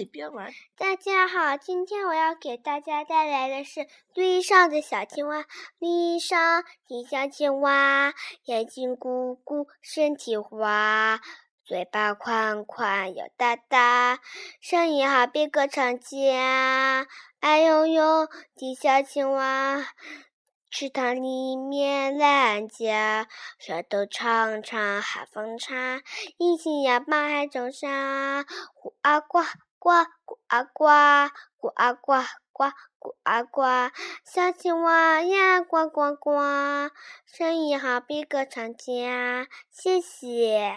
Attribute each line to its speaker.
Speaker 1: 里边玩。
Speaker 2: 大家好，今天我要给大家带来的是绿上的小青蛙。绿上的小青蛙，眼睛鼓鼓，身体滑，嘴巴宽宽又大大，声音好比歌唱家。哎呦呦的小青蛙。池塘里面懒家，舌头长长还分叉，一心要把海中沙。呱啊呱呱呱啊呱，呱啊呱呱呱啊呱，小青蛙呀呱呱呱，声音好比歌唱家。谢谢。